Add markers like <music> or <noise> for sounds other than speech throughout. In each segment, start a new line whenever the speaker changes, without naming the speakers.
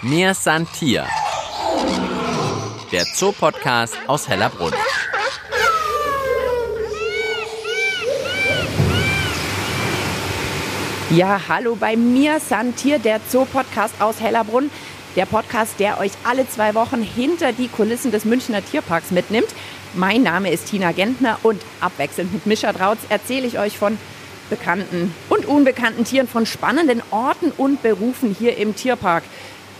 Mir Santier, der Zoopodcast aus Hellerbrunn.
Ja, hallo bei mir Santier, der Zoopodcast aus Hellerbrunn. Der Podcast, der euch alle zwei Wochen hinter die Kulissen des Münchner Tierparks mitnimmt. Mein Name ist Tina Gentner und abwechselnd mit Mischa Drautz erzähle ich euch von bekannten und unbekannten Tieren, von spannenden Orten und Berufen hier im Tierpark.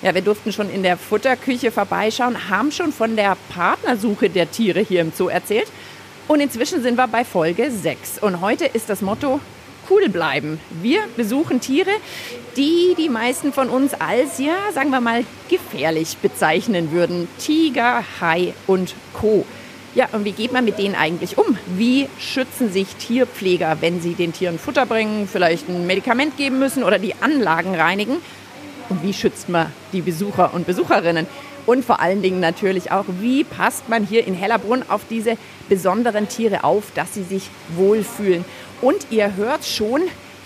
Ja, wir durften schon in der Futterküche vorbeischauen, haben schon von der Partnersuche der Tiere hier im Zoo erzählt. Und inzwischen sind wir bei Folge 6. Und heute ist das Motto cool bleiben. Wir besuchen Tiere, die die meisten von uns als, ja, sagen wir mal, gefährlich bezeichnen würden. Tiger, Hai und Co. Ja, und wie geht man mit denen eigentlich um? Wie schützen sich Tierpfleger, wenn sie den Tieren Futter bringen, vielleicht ein Medikament geben müssen oder die Anlagen reinigen? Und wie schützt man die Besucher und Besucherinnen? Und vor allen Dingen natürlich auch, wie passt man hier in Hellerbrunn auf diese besonderen Tiere auf, dass sie sich wohlfühlen? Und ihr hört schon,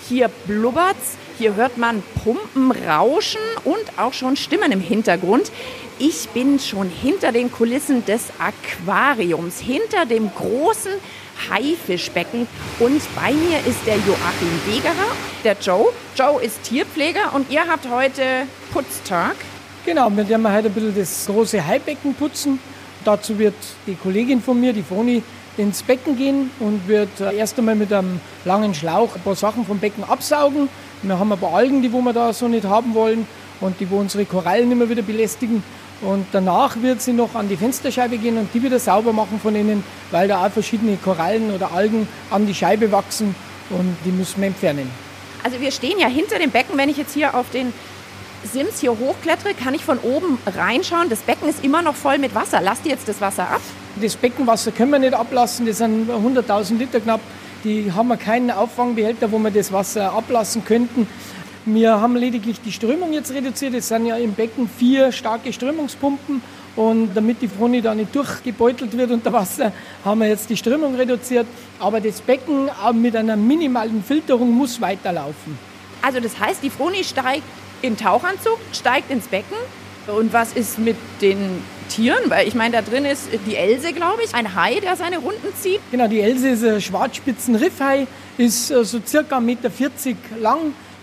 hier blubbert's, hier hört man Pumpen rauschen und auch schon Stimmen im Hintergrund. Ich bin schon hinter den Kulissen des Aquariums, hinter dem großen Haifischbecken. Und bei mir ist der Joachim Wegerer, der Joe. Joe ist Tierpfleger und ihr habt heute Putztag.
Genau, wir werden heute ein bisschen das große Haibecken putzen. Dazu wird die Kollegin von mir, die Foni, ins Becken gehen und wird erst einmal mit einem langen Schlauch ein paar Sachen vom Becken absaugen. Wir haben ein paar Algen, die wo wir da so nicht haben wollen und die wo unsere Korallen immer wieder belästigen. Und danach wird sie noch an die Fensterscheibe gehen und die wieder sauber machen von innen, weil da auch verschiedene Korallen oder Algen an die Scheibe wachsen und die müssen wir entfernen.
Also wir stehen ja hinter dem Becken. Wenn ich jetzt hier auf den Sims hier hochklettere, kann ich von oben reinschauen. Das Becken ist immer noch voll mit Wasser. Lasst ihr jetzt das Wasser ab?
Das Beckenwasser können wir nicht ablassen. Das sind 100.000 Liter knapp. Die haben wir keinen Auffangbehälter, wo wir das Wasser ablassen könnten. Wir haben lediglich die Strömung jetzt reduziert. Es sind ja im Becken vier starke Strömungspumpen. Und damit die Froni da nicht durchgebeutelt wird unter Wasser, haben wir jetzt die Strömung reduziert. Aber das Becken mit einer minimalen Filterung muss weiterlaufen.
Also das heißt, die Froni steigt in Tauchanzug, steigt ins Becken. Und was ist mit den Tieren? Weil ich meine, da drin ist die Else, glaube ich, ein Hai, der seine Runden zieht.
Genau, die Else ist ein Schwarzspitzen-Riffhai, ist so circa 1,40 Meter lang,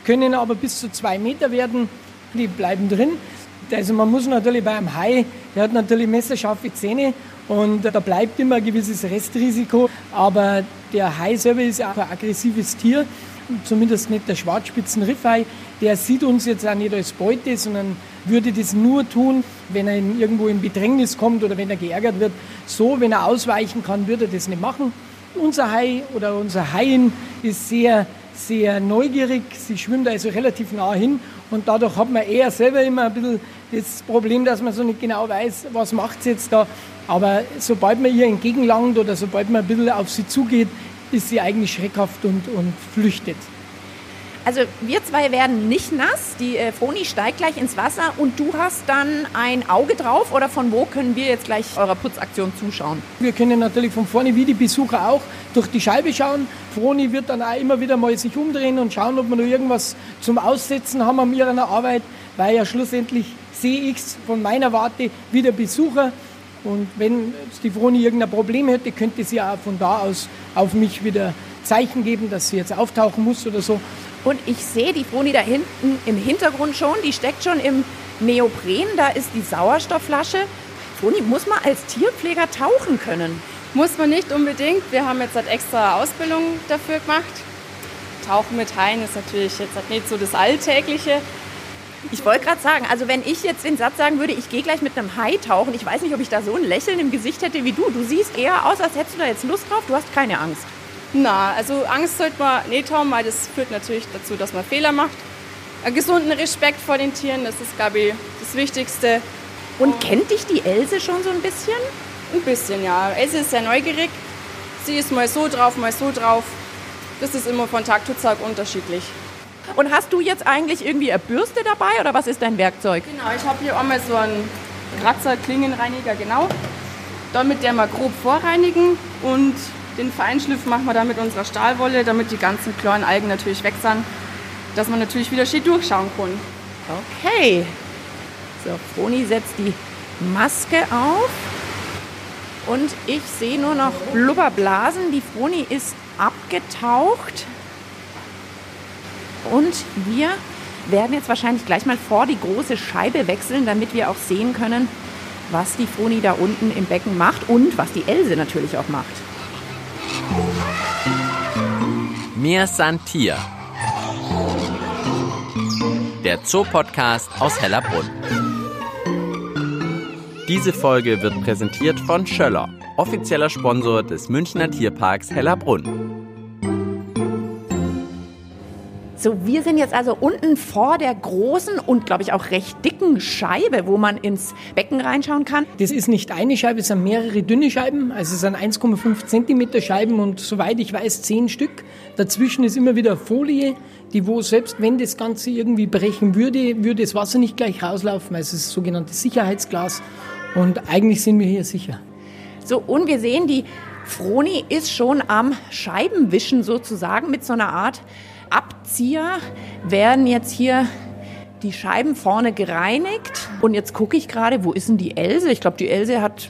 können aber bis zu zwei Meter werden. Die bleiben drin. Also man muss natürlich bei einem Hai, der hat natürlich messerscharfe Zähne und da bleibt immer ein gewisses Restrisiko. Aber der Hai selber ist auch ein aggressives Tier, zumindest nicht der Schwarzspitzen-Riffhai. Der sieht uns jetzt auch nicht als Beute, sondern würde das nur tun, wenn er irgendwo in Bedrängnis kommt oder wenn er geärgert wird. So, wenn er ausweichen kann, würde er das nicht machen. Unser Hai oder unser Haien ist sehr, sehr neugierig. Sie schwimmt also relativ nah hin und dadurch hat man eher selber immer ein bisschen das Problem, dass man so nicht genau weiß, was macht sie jetzt da. Aber sobald man ihr entgegenlangt oder sobald man ein bisschen auf sie zugeht, ist sie eigentlich schreckhaft und, und flüchtet.
Also wir zwei werden nicht nass. Die äh, Froni steigt gleich ins Wasser und du hast dann ein Auge drauf oder von wo können wir jetzt gleich eurer Putzaktion zuschauen?
Wir können natürlich von vorne wie die Besucher auch durch die Scheibe schauen. Froni wird dann auch immer wieder mal sich umdrehen und schauen, ob wir noch irgendwas zum Aussetzen haben an ihrer Arbeit, weil ja schlussendlich sehe ich es von meiner Warte wie der Besucher. Und wenn die Froni irgendein Problem hätte, könnte sie auch von da aus auf mich wieder Zeichen geben, dass sie jetzt auftauchen muss oder so.
Und ich sehe die Froni da hinten im Hintergrund schon, die steckt schon im Neopren, da ist die Sauerstoffflasche. Froni, muss man als Tierpfleger tauchen können?
Muss man nicht unbedingt. Wir haben jetzt halt extra Ausbildung dafür gemacht. Tauchen mit Haien ist natürlich jetzt halt nicht so das Alltägliche.
Ich wollte gerade sagen, also wenn ich jetzt den Satz sagen würde, ich gehe gleich mit einem Hai tauchen, ich weiß nicht, ob ich da so ein Lächeln im Gesicht hätte wie du. Du siehst eher aus, als hättest du da jetzt Lust drauf, du hast keine Angst.
Na, also Angst sollte man nicht haben, weil das führt natürlich dazu, dass man Fehler macht. Einen gesunden Respekt vor den Tieren, das ist, glaube ich, das Wichtigste.
Und oh. kennt dich die Else schon so ein bisschen?
Ein bisschen, ja. Else ist sehr neugierig. Sie ist mal so drauf, mal so drauf. Das ist immer von Tag zu Tag unterschiedlich.
Und hast du jetzt eigentlich irgendwie eine Bürste dabei oder was ist dein Werkzeug?
Genau, ich habe hier einmal so einen Kratzer, Klingenreiniger, genau. Damit der mal grob vorreinigen und den Feinschliff machen wir dann mit unserer Stahlwolle, damit die ganzen kleinen Algen natürlich weg sind, dass man natürlich wieder schön durchschauen kann.
Okay. So, Froni setzt die Maske auf. Und ich sehe nur noch Blubberblasen. Die Froni ist abgetaucht. Und wir werden jetzt wahrscheinlich gleich mal vor die große Scheibe wechseln, damit wir auch sehen können, was die Froni da unten im Becken macht und was die Else natürlich auch macht.
Mir san Tier. Der Zoopodcast aus Hellerbrunn. Diese Folge wird präsentiert von Schöller, offizieller Sponsor des Münchner Tierparks Hellerbrunn.
So, wir sind jetzt also unten vor der großen und, glaube ich, auch recht dicken Scheibe, wo man ins Becken reinschauen kann.
Das ist nicht eine Scheibe, es sind mehrere dünne Scheiben. Also es sind 1,5 Zentimeter Scheiben und soweit ich weiß, zehn Stück. Dazwischen ist immer wieder Folie, die wo selbst wenn das Ganze irgendwie brechen würde, würde das Wasser nicht gleich rauslaufen. Also es ist sogenanntes Sicherheitsglas. Und eigentlich sind wir hier sicher.
So, und wir sehen, die Froni ist schon am Scheibenwischen sozusagen mit so einer Art Abzieher werden jetzt hier die Scheiben vorne gereinigt. Und jetzt gucke ich gerade, wo ist denn die Else? Ich glaube, die Else hat.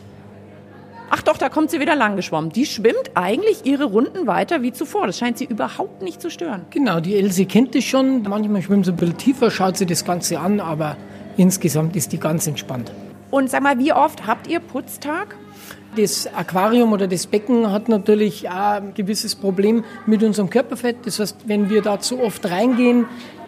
Ach doch, da kommt sie wieder lang geschwommen. Die schwimmt eigentlich ihre Runden weiter wie zuvor. Das scheint sie überhaupt nicht zu stören.
Genau, die Else kennt das schon. Manchmal schwimmt sie ein bisschen tiefer, schaut sie das Ganze an, aber insgesamt ist die ganz entspannt.
Und sag mal, wie oft habt ihr Putztag?
Das Aquarium oder das Becken hat natürlich auch ein gewisses Problem mit unserem Körperfett. Das heißt, wenn wir da zu oft reingehen,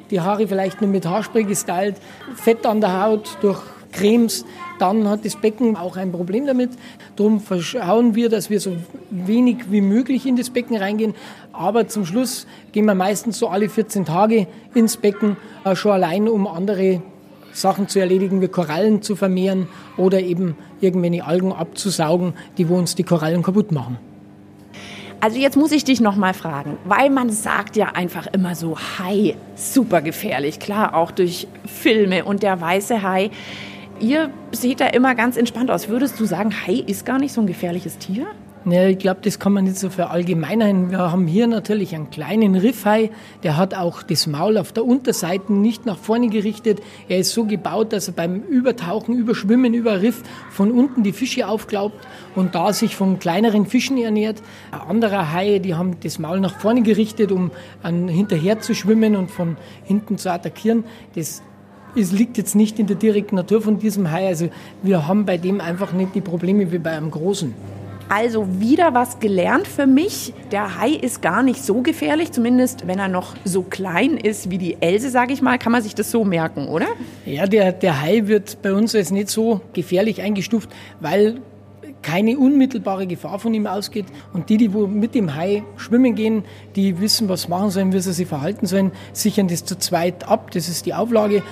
die Haare vielleicht nur mit Haarspray gestylt, Fett an der Haut durch Cremes, dann hat das Becken auch ein Problem damit. Darum verschauen wir, dass wir so wenig wie möglich in das Becken reingehen. Aber zum Schluss gehen wir meistens so alle 14 Tage ins Becken, äh, schon allein um andere Sachen zu erledigen, wie Korallen zu vermehren oder eben irgendwelche Algen abzusaugen, die wo uns die Korallen kaputt machen.
Also jetzt muss ich dich noch mal fragen, weil man sagt ja einfach immer so Hai, super gefährlich, klar, auch durch Filme und der weiße Hai. Ihr seht da immer ganz entspannt aus. Würdest du sagen, Hai ist gar nicht so ein gefährliches Tier?
Ja, ich glaube, das kann man nicht so verallgemeinern. Wir haben hier natürlich einen kleinen Riffhai, der hat auch das Maul auf der Unterseite nicht nach vorne gerichtet. Er ist so gebaut, dass er beim Übertauchen, Überschwimmen über Riff von unten die Fische aufglaubt und da sich von kleineren Fischen ernährt. Andere Haie, die haben das Maul nach vorne gerichtet, um hinterher zu schwimmen und von hinten zu attackieren. Das es liegt jetzt nicht in der direkten Natur von diesem Hai. Also wir haben bei dem einfach nicht die Probleme wie bei einem großen.
Also wieder was gelernt für mich. Der Hai ist gar nicht so gefährlich, zumindest wenn er noch so klein ist wie die Else, sage ich mal, kann man sich das so merken, oder?
Ja, der, der Hai wird bei uns jetzt nicht so gefährlich eingestuft, weil keine unmittelbare Gefahr von ihm ausgeht. Und die, die wo mit dem Hai schwimmen gehen, die wissen, was machen sollen, wie sie sich verhalten sollen, sichern das zu zweit ab. Das ist die Auflage.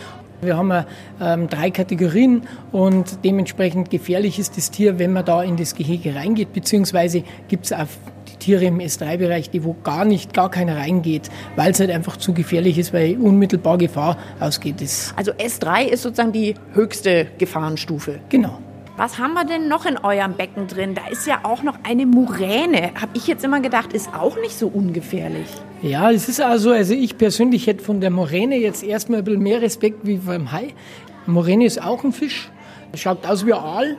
Wir haben ähm, drei Kategorien und dementsprechend gefährlich ist das Tier, wenn man da in das Gehege reingeht, beziehungsweise gibt es auch die Tiere im S3-Bereich, die wo gar nicht, gar keiner reingeht, weil es halt einfach zu gefährlich ist, weil unmittelbar Gefahr ausgeht.
Also S3 ist sozusagen die höchste Gefahrenstufe.
Genau.
Was haben wir denn noch in eurem Becken drin? Da ist ja auch noch eine Muräne. Habe ich jetzt immer gedacht, ist auch nicht so ungefährlich.
Ja, es ist also, also ich persönlich hätte von der Moräne jetzt erstmal ein bisschen mehr Respekt wie vom Hai. Moräne ist auch ein Fisch, schaut aus wie ein Aal.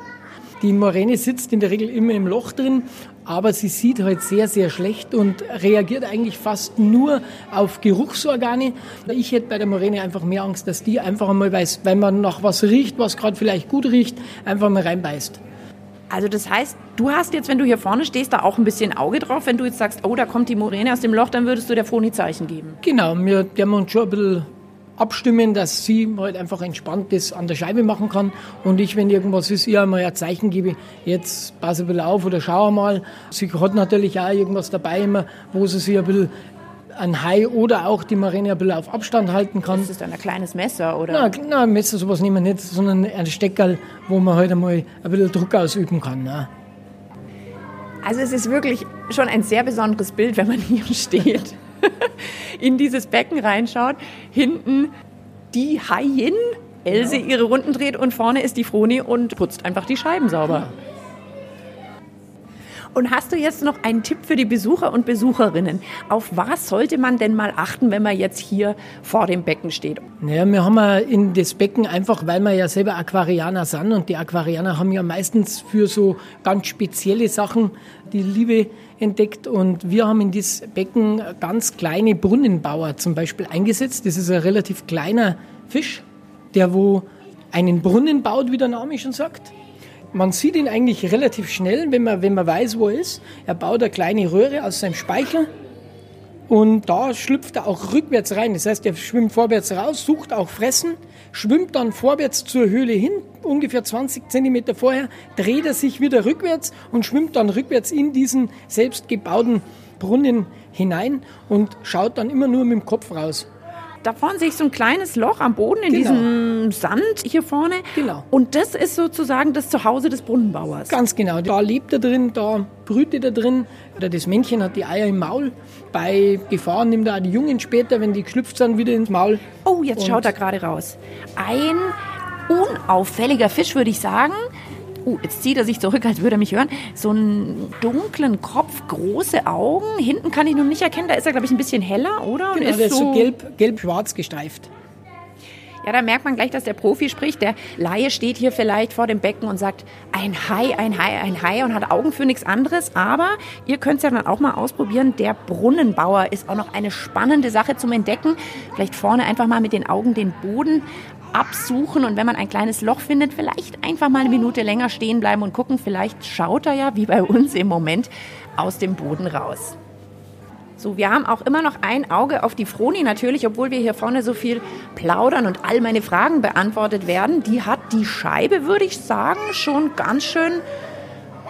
Die Moräne sitzt in der Regel immer im Loch drin, aber sie sieht halt sehr, sehr schlecht und reagiert eigentlich fast nur auf Geruchsorgane. Ich hätte bei der Moräne einfach mehr Angst, dass die einfach einmal weiß, wenn man nach was riecht, was gerade vielleicht gut riecht, einfach mal reinbeißt.
Also das heißt, du hast jetzt, wenn du hier vorne stehst, da auch ein bisschen Auge drauf. Wenn du jetzt sagst, oh, da kommt die Moräne aus dem Loch, dann würdest du der Froni Zeichen geben.
Genau, wir haben uns schon ein bisschen abstimmen, dass sie halt einfach entspannt das an der Scheibe machen kann. Und ich, wenn irgendwas ist, ihr einmal ein Zeichen gebe, jetzt pass ein bisschen auf oder schau mal. Sie hat natürlich auch irgendwas dabei immer, wo sie sich ein bisschen ein Hai oder auch die Marine ein bisschen auf Abstand halten kann.
Das ist dann ein kleines Messer, oder?
Nein, ein Messer, sowas nehmen wir nicht, sondern ein Steckerl, wo man halt einmal ein bisschen Druck ausüben kann. Ne?
Also es ist wirklich schon ein sehr besonderes Bild, wenn man hier <laughs> steht, <laughs> in dieses Becken reinschaut, hinten die Haien, Else ja. ihre Runden dreht und vorne ist die Froni und putzt einfach die Scheiben sauber. Und hast du jetzt noch einen Tipp für die Besucher und Besucherinnen? Auf was sollte man denn mal achten, wenn man jetzt hier vor dem Becken steht?
Naja, wir haben in das Becken einfach, weil wir ja selber Aquarianer sind und die Aquarianer haben ja meistens für so ganz spezielle Sachen die Liebe entdeckt und wir haben in das Becken ganz kleine Brunnenbauer zum Beispiel eingesetzt. Das ist ein relativ kleiner Fisch, der wo einen Brunnen baut, wie der Name schon sagt. Man sieht ihn eigentlich relativ schnell, wenn man, wenn man weiß, wo er ist. Er baut eine kleine Röhre aus seinem Speichel und da schlüpft er auch rückwärts rein. Das heißt, er schwimmt vorwärts raus, sucht auch Fressen, schwimmt dann vorwärts zur Höhle hin, ungefähr 20 Zentimeter vorher, dreht er sich wieder rückwärts und schwimmt dann rückwärts in diesen selbst gebauten Brunnen hinein und schaut dann immer nur mit dem Kopf raus
da vorne sehe ich so ein kleines Loch am Boden in genau. diesem Sand hier vorne.
Genau.
Und das ist sozusagen das Zuhause des Brunnenbauers.
Ganz genau. Da lebt er drin, da brütet er drin. Oder das Männchen hat die Eier im Maul. Bei Gefahr nimmt er auch die Jungen später, wenn die geschlüpft sind, wieder ins Maul.
Oh, jetzt Und schaut er gerade raus. Ein unauffälliger Fisch, würde ich sagen. Uh, jetzt zieht er sich zurück, als würde er mich hören. So einen dunklen Kopf, große Augen. Hinten kann ich noch nicht erkennen. Da ist er, glaube ich, ein bisschen heller, oder?
Genau, ist der ist so, so gelb, gelb-schwarz gestreift.
Ja, da merkt man gleich, dass der Profi spricht. Der Laie steht hier vielleicht vor dem Becken und sagt, ein Hai, ein Hai, ein Hai und hat Augen für nichts anderes. Aber ihr könnt es ja dann auch mal ausprobieren. Der Brunnenbauer ist auch noch eine spannende Sache zum Entdecken. Vielleicht vorne einfach mal mit den Augen den Boden absuchen und wenn man ein kleines Loch findet, vielleicht einfach mal eine Minute länger stehen bleiben und gucken. Vielleicht schaut er ja, wie bei uns im Moment, aus dem Boden raus. So, wir haben auch immer noch ein Auge auf die Froni natürlich, obwohl wir hier vorne so viel plaudern und all meine Fragen beantwortet werden. Die hat die Scheibe, würde ich sagen, schon ganz schön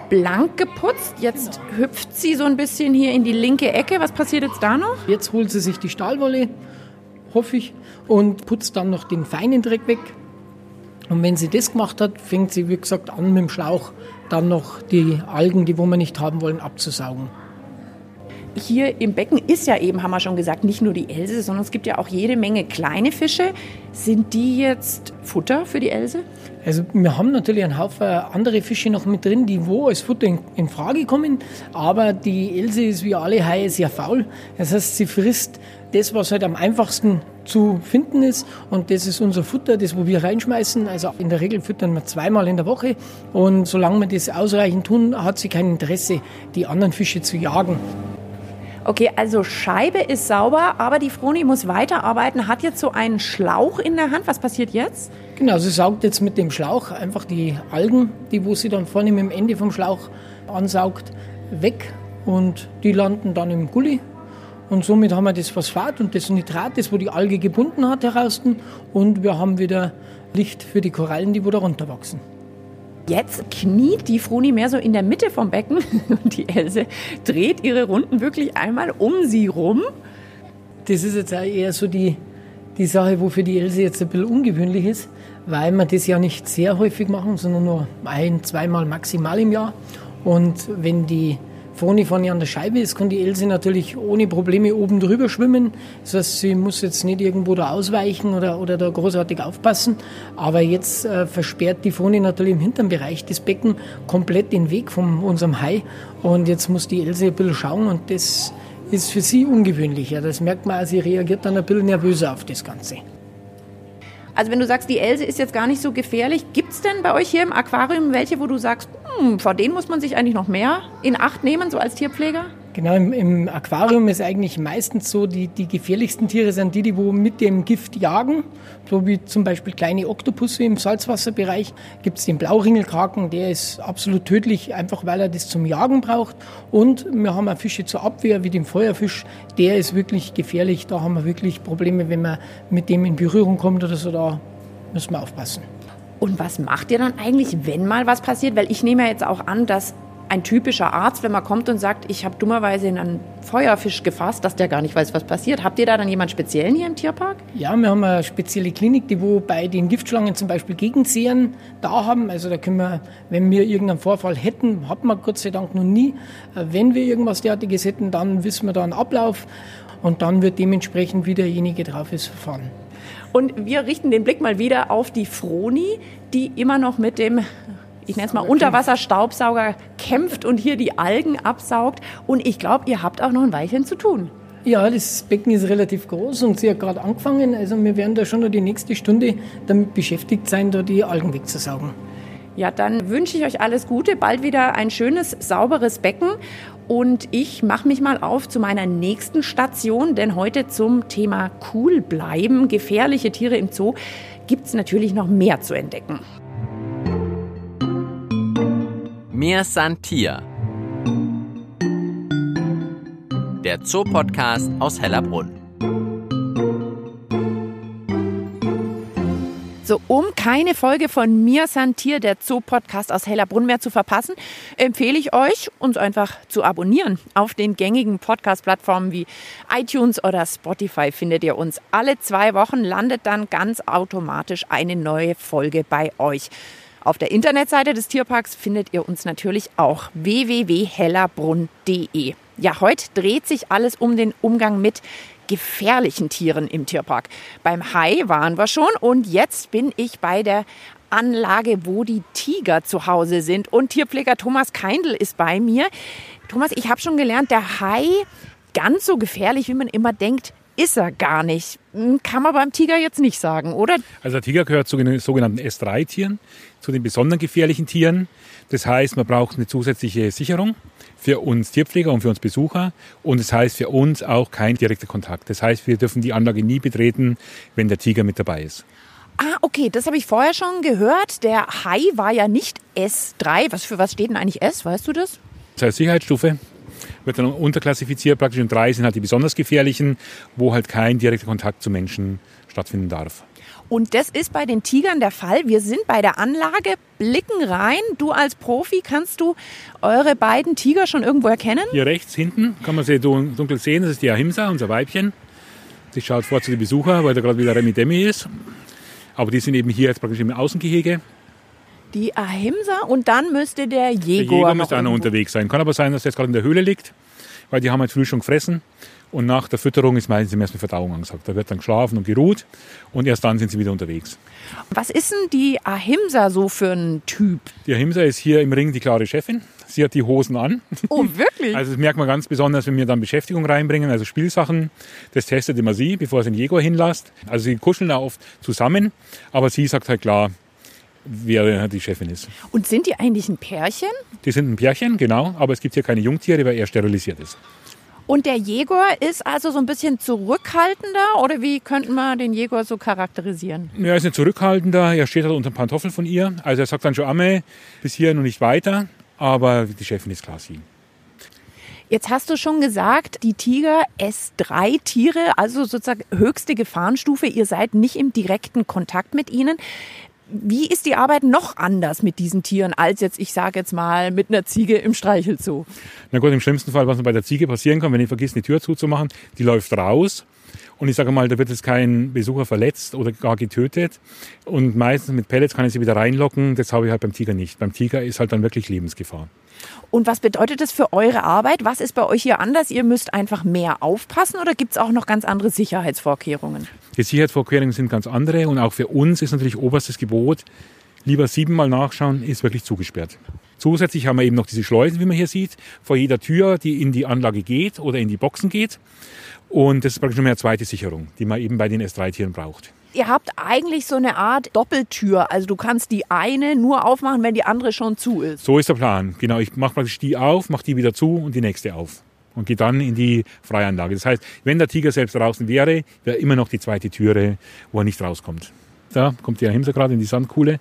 blank geputzt. Jetzt hüpft sie so ein bisschen hier in die linke Ecke. Was passiert jetzt da noch?
Jetzt holt sie sich die Stahlwolle, hoffe ich, und putzt dann noch den feinen Dreck weg. Und wenn sie das gemacht hat, fängt sie, wie gesagt, an mit dem Schlauch dann noch die Algen, die wo wir nicht haben wollen, abzusaugen
hier im Becken ist ja eben, haben wir schon gesagt, nicht nur die Else, sondern es gibt ja auch jede Menge kleine Fische. Sind die jetzt Futter für die Else?
Also wir haben natürlich einen Haufen andere Fische noch mit drin, die wo als Futter in, in Frage kommen. Aber die Else ist wie alle Haie sehr faul. Das heißt, sie frisst das, was halt am einfachsten zu finden ist. Und das ist unser Futter, das wo wir reinschmeißen. Also in der Regel füttern wir zweimal in der Woche. Und solange wir das ausreichend tun, hat sie kein Interesse, die anderen Fische zu jagen.
Okay, also Scheibe ist sauber, aber die Froni muss weiterarbeiten, hat jetzt so einen Schlauch in der Hand. Was passiert jetzt?
Genau, sie saugt jetzt mit dem Schlauch einfach die Algen, die wo sie dann vorne mit dem Ende vom Schlauch ansaugt, weg und die landen dann im Gully. Und somit haben wir das Phosphat und das Nitrat, das wo die Alge gebunden hat, heraus und wir haben wieder Licht für die Korallen, die wo da runterwachsen.
Jetzt kniet die Froni mehr so in der Mitte vom Becken <laughs> und die Else dreht ihre Runden wirklich einmal um sie rum.
Das ist jetzt eher so die, die Sache, wofür die Else jetzt ein bisschen ungewöhnlich ist, weil wir das ja nicht sehr häufig machen, sondern nur ein, zweimal maximal im Jahr. Und wenn die vorne vorne an der Scheibe ist, kann die Else natürlich ohne Probleme oben drüber schwimmen. Das heißt, sie muss jetzt nicht irgendwo da ausweichen oder, oder da großartig aufpassen. Aber jetzt äh, versperrt die Foni natürlich im hinteren Bereich des Becken komplett den Weg von unserem Hai. Und jetzt muss die Else ein bisschen schauen und das ist für sie ungewöhnlich. Ja, das merkt man, sie reagiert dann ein bisschen nervöser auf das Ganze.
Also wenn du sagst, die Else ist jetzt gar nicht so gefährlich, gibt es denn bei euch hier im Aquarium welche, wo du sagst, hm, vor denen muss man sich eigentlich noch mehr in Acht nehmen, so als Tierpfleger?
Genau, im, im, Aquarium ist eigentlich meistens so, die, die gefährlichsten Tiere sind die, die wo mit dem Gift jagen. So wie zum Beispiel kleine Oktopusse im Salzwasserbereich. Gibt es den Blauringelkraken, der ist absolut tödlich, einfach weil er das zum Jagen braucht. Und wir haben auch Fische zur Abwehr, wie den Feuerfisch. Der ist wirklich gefährlich. Da haben wir wirklich Probleme, wenn man mit dem in Berührung kommt oder so. Da müssen wir aufpassen.
Und was macht ihr dann eigentlich, wenn mal was passiert? Weil ich nehme ja jetzt auch an, dass ein typischer Arzt, wenn man kommt und sagt, ich habe dummerweise in einen Feuerfisch gefasst, dass der gar nicht weiß, was passiert. Habt ihr da dann jemanden speziellen hier im Tierpark?
Ja, wir haben eine spezielle Klinik, die wo bei den Giftschlangen zum Beispiel Gegensehern da haben. Also da können wir, wenn wir irgendeinen Vorfall hätten, hat man Gott sei Dank noch nie. Äh, wenn wir irgendwas derartiges hätten, dann wissen wir da einen Ablauf und dann wird dementsprechend, wie derjenige drauf ist, verfahren.
Und wir richten den Blick mal wieder auf die Froni, die immer noch mit dem ich nenne es mal Unterwasserstaubsauger kämpft und hier die Algen absaugt. Und ich glaube, ihr habt auch noch ein Weilchen zu tun.
Ja, das Becken ist relativ groß und sie hat gerade angefangen. Also wir werden da schon noch die nächste Stunde damit beschäftigt sein, da die Algen wegzusaugen.
Ja, dann wünsche ich euch alles Gute, bald wieder ein schönes, sauberes Becken. Und ich mache mich mal auf zu meiner nächsten Station, denn heute zum Thema cool bleiben, gefährliche Tiere im Zoo, gibt es natürlich noch mehr zu entdecken.
Mir Santier. Der Zoopodcast aus Hellerbrunn.
So, um keine Folge von Mir Santier, der Zoo-Podcast aus Hellerbrunn mehr zu verpassen, empfehle ich euch, uns einfach zu abonnieren. Auf den gängigen Podcast-Plattformen wie iTunes oder Spotify findet ihr uns. Alle zwei Wochen landet dann ganz automatisch eine neue Folge bei euch. Auf der Internetseite des Tierparks findet ihr uns natürlich auch www.hellerbrunn.de. Ja, heute dreht sich alles um den Umgang mit gefährlichen Tieren im Tierpark. Beim Hai waren wir schon und jetzt bin ich bei der Anlage, wo die Tiger zu Hause sind. Und Tierpfleger Thomas Keindl ist bei mir. Thomas, ich habe schon gelernt, der Hai, ganz so gefährlich, wie man immer denkt, ist er gar nicht. Hm, kann man beim Tiger jetzt nicht sagen, oder?
Also der Tiger gehört zu den sogenannten S3-Tieren, zu den besonders gefährlichen Tieren. Das heißt, man braucht eine zusätzliche Sicherung für uns Tierpfleger und für uns Besucher. Und das heißt für uns auch kein direkter Kontakt. Das heißt, wir dürfen die Anlage nie betreten, wenn der Tiger mit dabei ist.
Ah, okay, das habe ich vorher schon gehört. Der Hai war ja nicht S3. Was für was steht denn eigentlich S? Weißt du das?
Das heißt Sicherheitsstufe. Wird dann unterklassifiziert praktisch und drei sind halt die besonders gefährlichen, wo halt kein direkter Kontakt zu Menschen stattfinden darf.
Und das ist bei den Tigern der Fall. Wir sind bei der Anlage, blicken rein. Du als Profi, kannst du eure beiden Tiger schon irgendwo erkennen?
Hier rechts hinten kann man sie dunkel sehen. Das ist die Ahimsa, unser Weibchen. Sie schaut vor zu den Besuchern, weil da gerade wieder Remi Demi ist. Aber die sind eben hier jetzt praktisch im Außengehege.
Die Ahimsa und dann müsste der Jäger. Der
Jäger müsste auch noch unterwegs sein. Kann aber sein, dass er jetzt gerade in der Höhle liegt, weil die haben halt früh schon gefressen. Und nach der Fütterung ist meistens erst eine Verdauung angesagt. Da wird dann geschlafen und geruht und erst dann sind sie wieder unterwegs.
Was ist denn die Ahimsa so für ein Typ?
Die Ahimsa ist hier im Ring die klare Chefin. Sie hat die Hosen an.
Oh, wirklich? <laughs>
Also das merkt man ganz besonders, wenn wir dann Beschäftigung reinbringen, also Spielsachen. Das testet immer sie, bevor sie den Jäger hinlässt. Also sie kuscheln auch oft zusammen, aber sie sagt halt klar, wer die Chefin ist.
Und sind die eigentlich ein Pärchen?
Die sind ein Pärchen, genau, aber es gibt hier keine Jungtiere, weil er sterilisiert ist.
Und der Jäger ist also so ein bisschen zurückhaltender oder wie könnten wir den Jäger so charakterisieren?
Ja, er ist nicht zurückhaltender, er steht halt unter dem Pantoffel von ihr. Also er sagt dann schon einmal bis hier und nicht weiter, aber die Chefin ist klar sie.
Jetzt hast du schon gesagt, die Tiger S3-Tiere, also sozusagen höchste Gefahrenstufe. Ihr seid nicht im direkten Kontakt mit ihnen. Wie ist die Arbeit noch anders mit diesen Tieren als jetzt, ich sage jetzt mal, mit einer Ziege im Streichelzoo?
Na gut, im schlimmsten Fall, was bei der Ziege passieren kann, wenn ich vergesse, die Tür zuzumachen, die läuft raus. Und ich sage mal, da wird jetzt kein Besucher verletzt oder gar getötet. Und meistens mit Pellets kann ich sie wieder reinlocken. Das habe ich halt beim Tiger nicht. Beim Tiger ist halt dann wirklich Lebensgefahr.
Und was bedeutet das für eure Arbeit? Was ist bei euch hier anders? Ihr müsst einfach mehr aufpassen oder gibt es auch noch ganz andere Sicherheitsvorkehrungen?
Die Sicherheitsvorkehrungen sind ganz andere und auch für uns ist natürlich oberstes Gebot, lieber siebenmal nachschauen, ist wirklich zugesperrt. Zusätzlich haben wir eben noch diese Schleusen, wie man hier sieht, vor jeder Tür, die in die Anlage geht oder in die Boxen geht. Und das ist praktisch noch eine zweite Sicherung, die man eben bei den S3-Tieren braucht.
Ihr habt eigentlich so eine Art Doppeltür. Also du kannst die eine nur aufmachen, wenn die andere schon zu ist.
So ist der Plan. Genau, ich mache praktisch die auf, mache die wieder zu und die nächste auf. Und gehe dann in die Freianlage. Das heißt, wenn der Tiger selbst draußen wäre, wäre immer noch die zweite Türe, wo er nicht rauskommt. Da kommt die Ahimsa gerade in die Sandkuhle.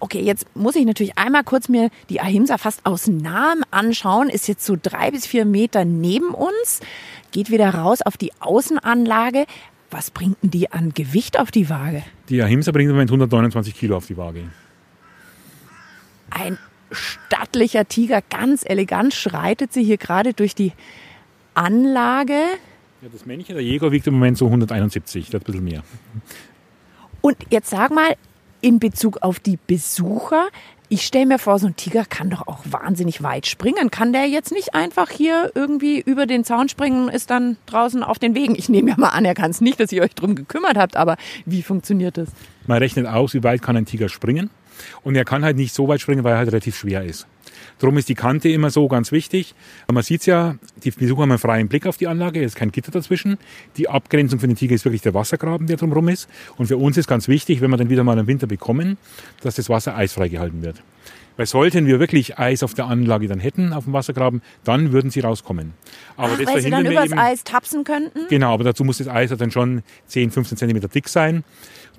Okay, jetzt muss ich natürlich einmal kurz mir die Ahimsa fast aus Nahem anschauen. Ist jetzt so drei bis vier Meter neben uns, geht wieder raus auf die Außenanlage. Was bringt denn die an Gewicht auf die Waage?
Die Ahimsa bringt im Moment 129 Kilo auf die Waage.
Ein stattlicher Tiger, ganz elegant schreitet sie hier gerade durch die Anlage.
Ja, das Männchen, der Jäger, wiegt im Moment so 171, das ein bisschen mehr.
Und jetzt sag mal, in Bezug auf die Besucher, ich stelle mir vor, so ein Tiger kann doch auch wahnsinnig weit springen. Kann der jetzt nicht einfach hier irgendwie über den Zaun springen und ist dann draußen auf den Wegen? Ich nehme ja mal an, er kann es nicht, dass ihr euch drum gekümmert habt, aber wie funktioniert das?
Man rechnet aus, wie weit kann ein Tiger springen. Und er kann halt nicht so weit springen, weil er halt relativ schwer ist. Darum ist die Kante immer so ganz wichtig. Man sieht ja, die Besucher haben einen freien Blick auf die Anlage, es ist kein Gitter dazwischen. Die Abgrenzung für den Tiger ist wirklich der Wassergraben, der drumherum ist. Und für uns ist ganz wichtig, wenn wir dann wieder mal im Winter bekommen, dass das Wasser eisfrei gehalten wird. Weil sollten wir wirklich Eis auf der Anlage dann hätten, auf dem Wassergraben, dann würden sie rauskommen.
Aber Ach, das weil sie dann übers eben, Eis tapsen könnten?
Genau, aber dazu muss das Eis dann schon 10, 15 Zentimeter dick sein.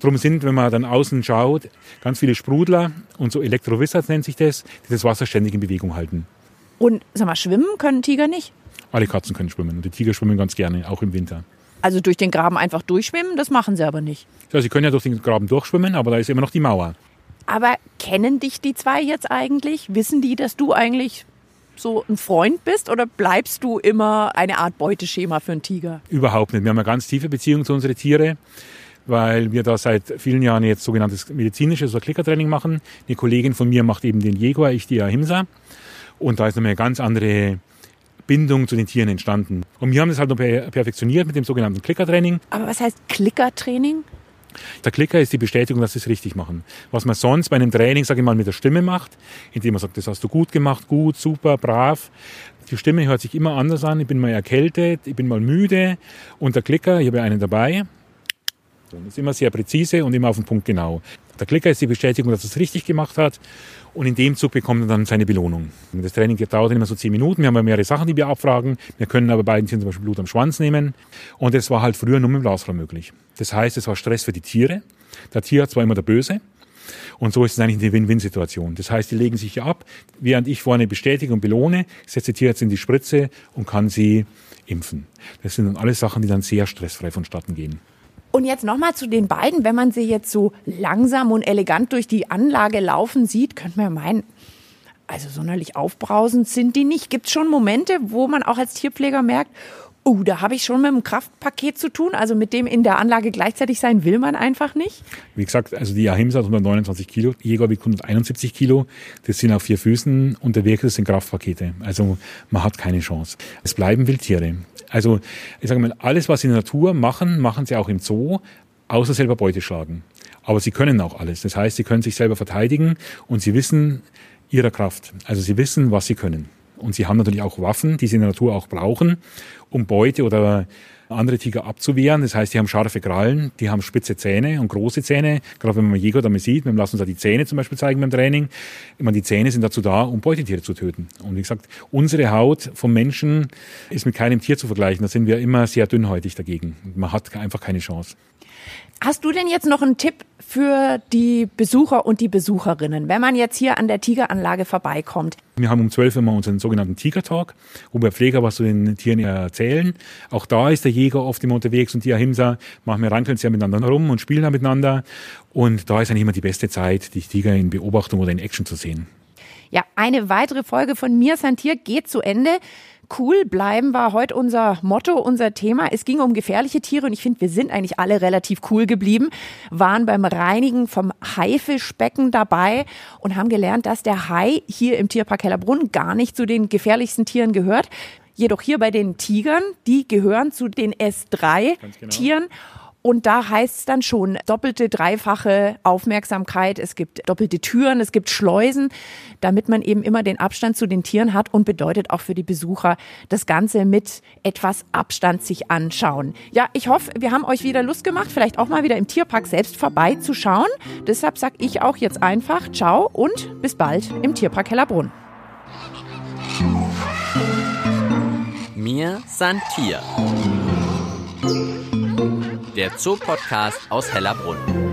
Drum sind, wenn man dann außen schaut, ganz viele Sprudler und so Elektrowissers nennt sich das, die das Wasser ständig in Bewegung halten.
Und sag mal, schwimmen können Tiger nicht?
Alle Katzen können schwimmen und die Tiger schwimmen ganz gerne, auch im Winter.
Also durch den Graben einfach durchschwimmen, das machen sie aber nicht.
Ja, sie können ja durch den Graben durchschwimmen, aber da ist immer noch die Mauer.
Aber kennen dich die zwei jetzt eigentlich? Wissen die, dass du eigentlich so ein Freund bist oder bleibst du immer eine Art Beuteschema für einen Tiger?
Überhaupt nicht. Wir haben eine ganz tiefe Beziehung zu unseren Tieren, weil wir da seit vielen Jahren jetzt sogenanntes medizinisches oder Klickertraining machen. Eine Kollegin von mir macht eben den Jaguar, ich die Ahimsa. Und da ist eine ganz andere Bindung zu den Tieren entstanden. Und wir haben das halt noch perfektioniert mit dem sogenannten Klickertraining.
Aber was heißt Klickertraining?
Der Klicker ist die Bestätigung, dass sie es richtig machen. Was man sonst bei einem Training, sage ich mal, mit der Stimme macht, indem man sagt, das hast du gut gemacht, gut, super, brav. Die Stimme hört sich immer anders an. Ich bin mal erkältet, ich bin mal müde. Und der Klicker, ich habe einen dabei, das ist immer sehr präzise und immer auf den Punkt genau. Der Klicker ist die Bestätigung, dass er es richtig gemacht hat. Und in dem Zug bekommt er dann seine Belohnung. Das Training dauert immer so zehn Minuten. Wir haben ja mehrere Sachen, die wir abfragen. Wir können aber beiden Tieren zum Beispiel Blut am Schwanz nehmen. Und das war halt früher nur mit dem Blasrohr möglich. Das heißt, es war Stress für die Tiere. Der Tierarzt war immer der Böse. Und so ist es eigentlich eine Win-Win-Situation. Das heißt, die legen sich ab, während ich vorne bestätige und belohne, setzt der Tierarzt in die Spritze und kann sie impfen. Das sind dann alles Sachen, die dann sehr stressfrei vonstatten gehen.
Und jetzt nochmal zu den beiden. Wenn man sie jetzt so langsam und elegant durch die Anlage laufen sieht, könnte man ja meinen, also sonderlich aufbrausend sind die nicht. Gibt es schon Momente, wo man auch als Tierpfleger merkt, Oh, da habe ich schon mit einem Kraftpaket zu tun. Also mit dem in der Anlage gleichzeitig sein will man einfach nicht.
Wie gesagt, also die Ahimsa hat 129 Kilo, Jäger wiegt 171 Kilo. Das sind auf vier Füßen unterwegs, das sind Kraftpakete. Also man hat keine Chance. Es bleiben Wildtiere. Also ich sage mal, alles, was sie in der Natur machen, machen sie auch im Zoo, außer selber Beute schlagen. Aber sie können auch alles. Das heißt, sie können sich selber verteidigen und sie wissen ihrer Kraft. Also sie wissen, was sie können. Und sie haben natürlich auch Waffen, die sie in der Natur auch brauchen, um Beute oder andere Tiger abzuwehren. Das heißt, die haben scharfe Krallen, die haben spitze Zähne und große Zähne. Gerade wenn man Jäger damit sieht, wir lassen uns da die Zähne zum Beispiel zeigen beim Training. Ich meine, die Zähne sind dazu da, um Beutetiere zu töten. Und wie gesagt, unsere Haut vom Menschen ist mit keinem Tier zu vergleichen. Da sind wir immer sehr dünnhäutig dagegen. Man hat einfach keine Chance.
Hast du denn jetzt noch einen Tipp für die Besucher und die Besucherinnen, wenn man jetzt hier an der Tigeranlage vorbeikommt?
Wir haben um 12 Uhr immer unseren sogenannten Tiger-Talk, wo wir Pfleger was zu den Tieren erzählen. Auch da ist der Jäger oft immer unterwegs und die Ahimsa machen wir rankeln sehr miteinander rum und spielen da miteinander. Und da ist eigentlich immer die beste Zeit, die Tiger in Beobachtung oder in Action zu sehen.
Ja, eine weitere Folge von Mir Santier geht zu Ende. Cool bleiben war heute unser Motto, unser Thema. Es ging um gefährliche Tiere und ich finde, wir sind eigentlich alle relativ cool geblieben, waren beim Reinigen vom Haifischbecken dabei und haben gelernt, dass der Hai hier im Tierpark Hellerbrunn gar nicht zu den gefährlichsten Tieren gehört. Jedoch hier bei den Tigern, die gehören zu den S3-Tieren. Genau. Und da heißt es dann schon doppelte, dreifache Aufmerksamkeit. Es gibt doppelte Türen, es gibt Schleusen, damit man eben immer den Abstand zu den Tieren hat und bedeutet auch für die Besucher das Ganze mit etwas Abstand sich anschauen. Ja, ich hoffe, wir haben euch wieder Lust gemacht, vielleicht auch mal wieder im Tierpark selbst vorbeizuschauen. Deshalb sage ich auch jetzt einfach Ciao und bis bald im Tierpark Hellerbrunn.
Mir Santier der Zoopodcast aus Hellerbrunn.